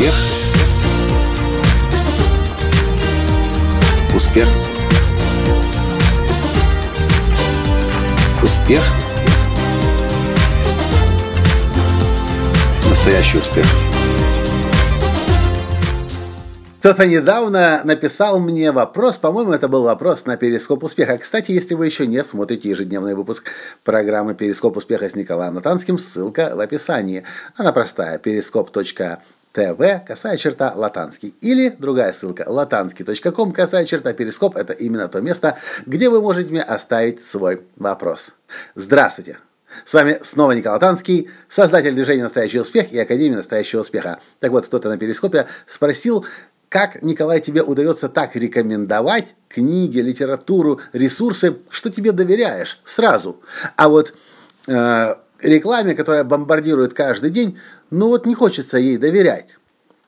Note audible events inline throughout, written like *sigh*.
Успех. Успех. Успех. Настоящий успех. Кто-то недавно написал мне вопрос, по-моему, это был вопрос на Перископ Успеха. Кстати, если вы еще не смотрите ежедневный выпуск программы Перископ Успеха с Николаем Натанским, ссылка в описании. Она простая, перископ.тв, косая черта, латанский. Или другая ссылка, латанский.ком, косая черта, перископ. Это именно то место, где вы можете мне оставить свой вопрос. Здравствуйте! С вами снова Николай Танский, создатель движения «Настоящий успех» и Академии «Настоящего успеха». Так вот, кто-то на перископе спросил, как, Николай, тебе удается так рекомендовать книги, литературу, ресурсы, что тебе доверяешь сразу. А вот э, рекламе, которая бомбардирует каждый день, ну вот не хочется ей доверять.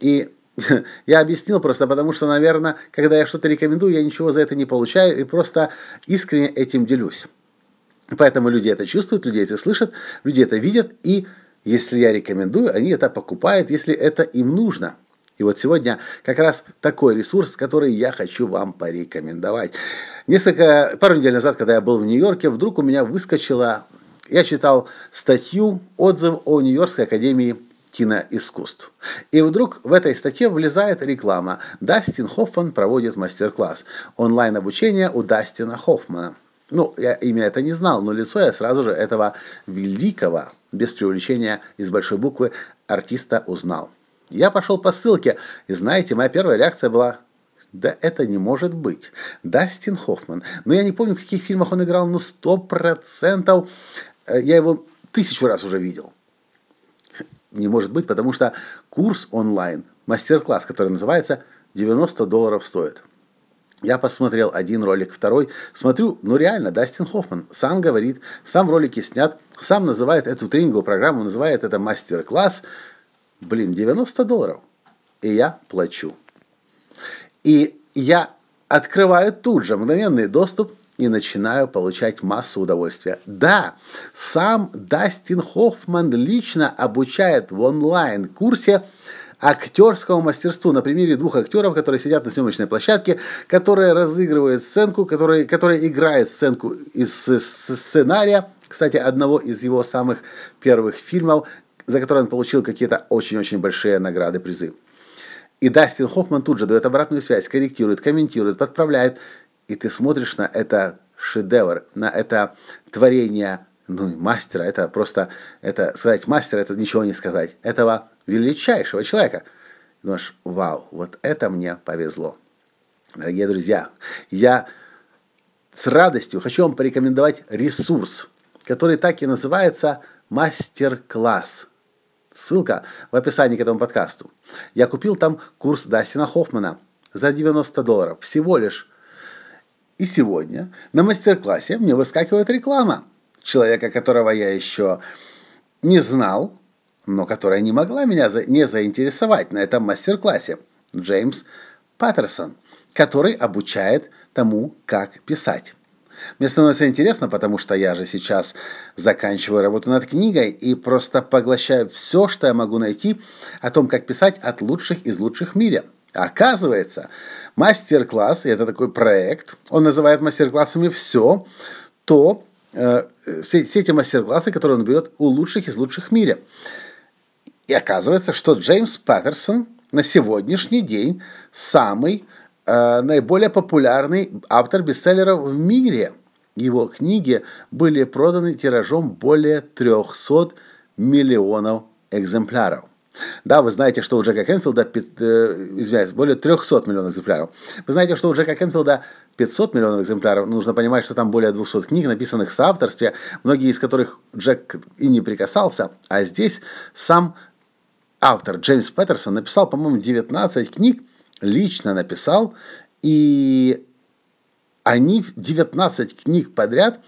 И *laughs* я объяснил просто потому, что, наверное, когда я что-то рекомендую, я ничего за это не получаю и просто искренне этим делюсь. Поэтому люди это чувствуют, люди это слышат, люди это видят, и если я рекомендую, они это покупают, если это им нужно – и вот сегодня как раз такой ресурс, который я хочу вам порекомендовать. Несколько, пару недель назад, когда я был в Нью-Йорке, вдруг у меня выскочила, я читал статью, отзыв о Нью-Йоркской академии киноискусств. И вдруг в этой статье влезает реклама. Дастин Хоффман проводит мастер-класс. Онлайн-обучение у Дастина Хоффмана. Ну, я имя это не знал, но лицо я сразу же этого великого, без привлечения из большой буквы, артиста узнал. Я пошел по ссылке, и знаете, моя первая реакция была да это не может быть. Дастин Хоффман. Но я не помню, в каких фильмах он играл, но сто процентов э, я его тысячу раз уже видел. Не может быть, потому что курс онлайн, мастер-класс, который называется 90 долларов стоит. Я посмотрел один ролик, второй. Смотрю, ну реально, Дастин Хоффман сам говорит, сам в ролике снят, сам называет эту тренинговую программу, называет это мастер-класс – блин, 90 долларов. И я плачу. И я открываю тут же мгновенный доступ и начинаю получать массу удовольствия. Да, сам Дастин Хоффман лично обучает в онлайн-курсе актерскому мастерству на примере двух актеров, которые сидят на съемочной площадке, которые разыгрывают сценку, которые, которые играют сценку из сценария, кстати, одного из его самых первых фильмов, за который он получил какие-то очень-очень большие награды, призы. И Дастин Хоффман тут же дает обратную связь, корректирует, комментирует, подправляет. И ты смотришь на это шедевр, на это творение ну, мастера. Это просто, это сказать мастера, это ничего не сказать. Этого величайшего человека. Думаешь, вау, вот это мне повезло. Дорогие друзья, я с радостью хочу вам порекомендовать ресурс, который так и называется «Мастер-класс». Ссылка в описании к этому подкасту. Я купил там курс Дастина Хоффмана за 90 долларов. Всего лишь. И сегодня на мастер-классе мне выскакивает реклама человека, которого я еще не знал, но которая не могла меня не заинтересовать на этом мастер-классе. Джеймс Паттерсон, который обучает тому, как писать. Мне становится интересно, потому что я же сейчас заканчиваю работу над книгой и просто поглощаю все, что я могу найти о том, как писать от лучших из лучших в мире. Оказывается, мастер-класс, это такой проект, он называет мастер-классами все, то э, все, все эти мастер-классы, которые он берет у лучших из лучших в мире. И оказывается, что Джеймс Паттерсон на сегодняшний день самый Э, наиболее популярный автор бестселлеров в мире. Его книги были проданы тиражом более 300 миллионов экземпляров. Да, вы знаете, что у Джека Кенфилда, э, извиняюсь, более 300 миллионов экземпляров. Вы знаете, что у Джека Кенфилда 500 миллионов экземпляров. Нужно понимать, что там более 200 книг, написанных в соавторстве, многие из которых Джек и не прикасался. А здесь сам автор Джеймс Петерсон написал, по-моему, 19 книг, лично написал, и они 19 книг подряд,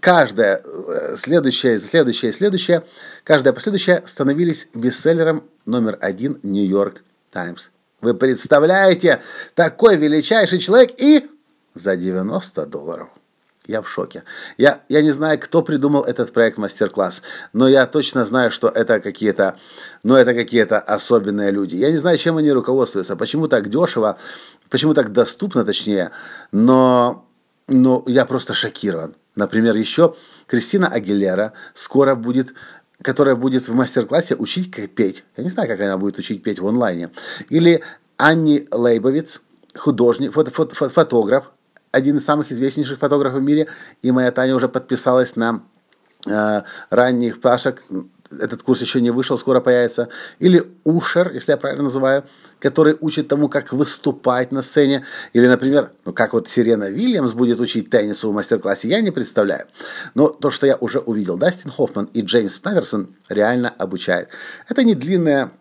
каждая э, следующая, следующая, следующая, каждая последующая становились бестселлером номер один Нью-Йорк Таймс. Вы представляете, такой величайший человек и за 90 долларов. Я в шоке. Я, я не знаю, кто придумал этот проект мастер-класс, но я точно знаю, что это какие-то, ну, это какие-то особенные люди. Я не знаю, чем они руководствуются, почему так дешево, почему так доступно, точнее, но, но я просто шокирован. Например, еще Кристина Агилера скоро будет которая будет в мастер-классе учить как петь. Я не знаю, как она будет учить петь в онлайне. Или Анни Лейбовиц, художник, фото, фото, фотограф, один из самых известнейших фотографов в мире, и моя Таня уже подписалась на э, ранних пташек, этот курс еще не вышел, скоро появится, или Ушер, если я правильно называю, который учит тому, как выступать на сцене, или, например, ну, как вот Сирена Вильямс будет учить теннису в мастер-классе, я не представляю. Но то, что я уже увидел, Дастин Хоффман и Джеймс Петерсон реально обучают. Это не длинная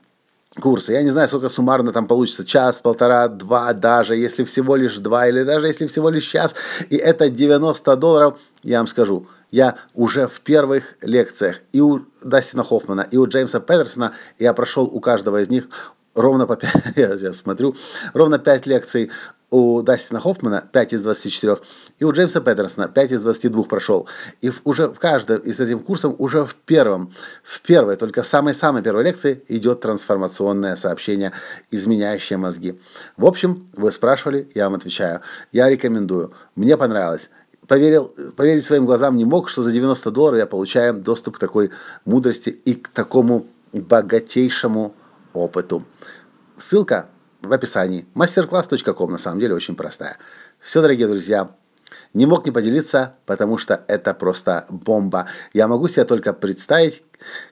курсы. Я не знаю, сколько суммарно там получится, час, полтора, два, даже если всего лишь два, или даже если всего лишь час, и это 90 долларов, я вам скажу, я уже в первых лекциях и у Дастина Хоффмана, и у Джеймса Петерсона, я прошел у каждого из них ровно по 5, *laughs* я сейчас смотрю, ровно 5 лекций у Дастина Хоффмана 5 из 24, и у Джеймса Петерсона 5 из 22 прошел. И уже в каждом из этих курсов, уже в первом, в первой, только самой-самой первой лекции идет трансформационное сообщение, изменяющее мозги. В общем, вы спрашивали, я вам отвечаю. Я рекомендую. Мне понравилось. Поверил, поверить своим глазам не мог, что за 90 долларов я получаю доступ к такой мудрости и к такому богатейшему опыту. Ссылка в описании. Masterclass.com на самом деле очень простая. Все, дорогие друзья, не мог не поделиться, потому что это просто бомба. Я могу себе только представить,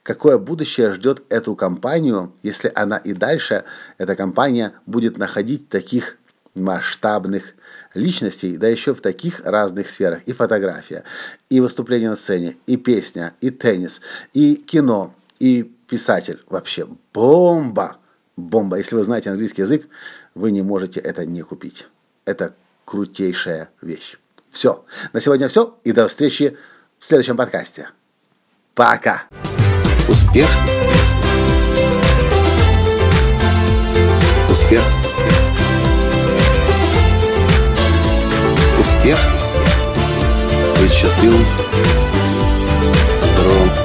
какое будущее ждет эту компанию, если она и дальше, эта компания, будет находить таких масштабных личностей, да еще в таких разных сферах. И фотография, и выступление на сцене, и песня, и теннис, и кино, и писатель. Вообще бомба! бомба. Если вы знаете английский язык, вы не можете это не купить. Это крутейшая вещь. Все. На сегодня все. И до встречи в следующем подкасте. Пока. Успех. Успех. Успех. Быть счастливым, здоровым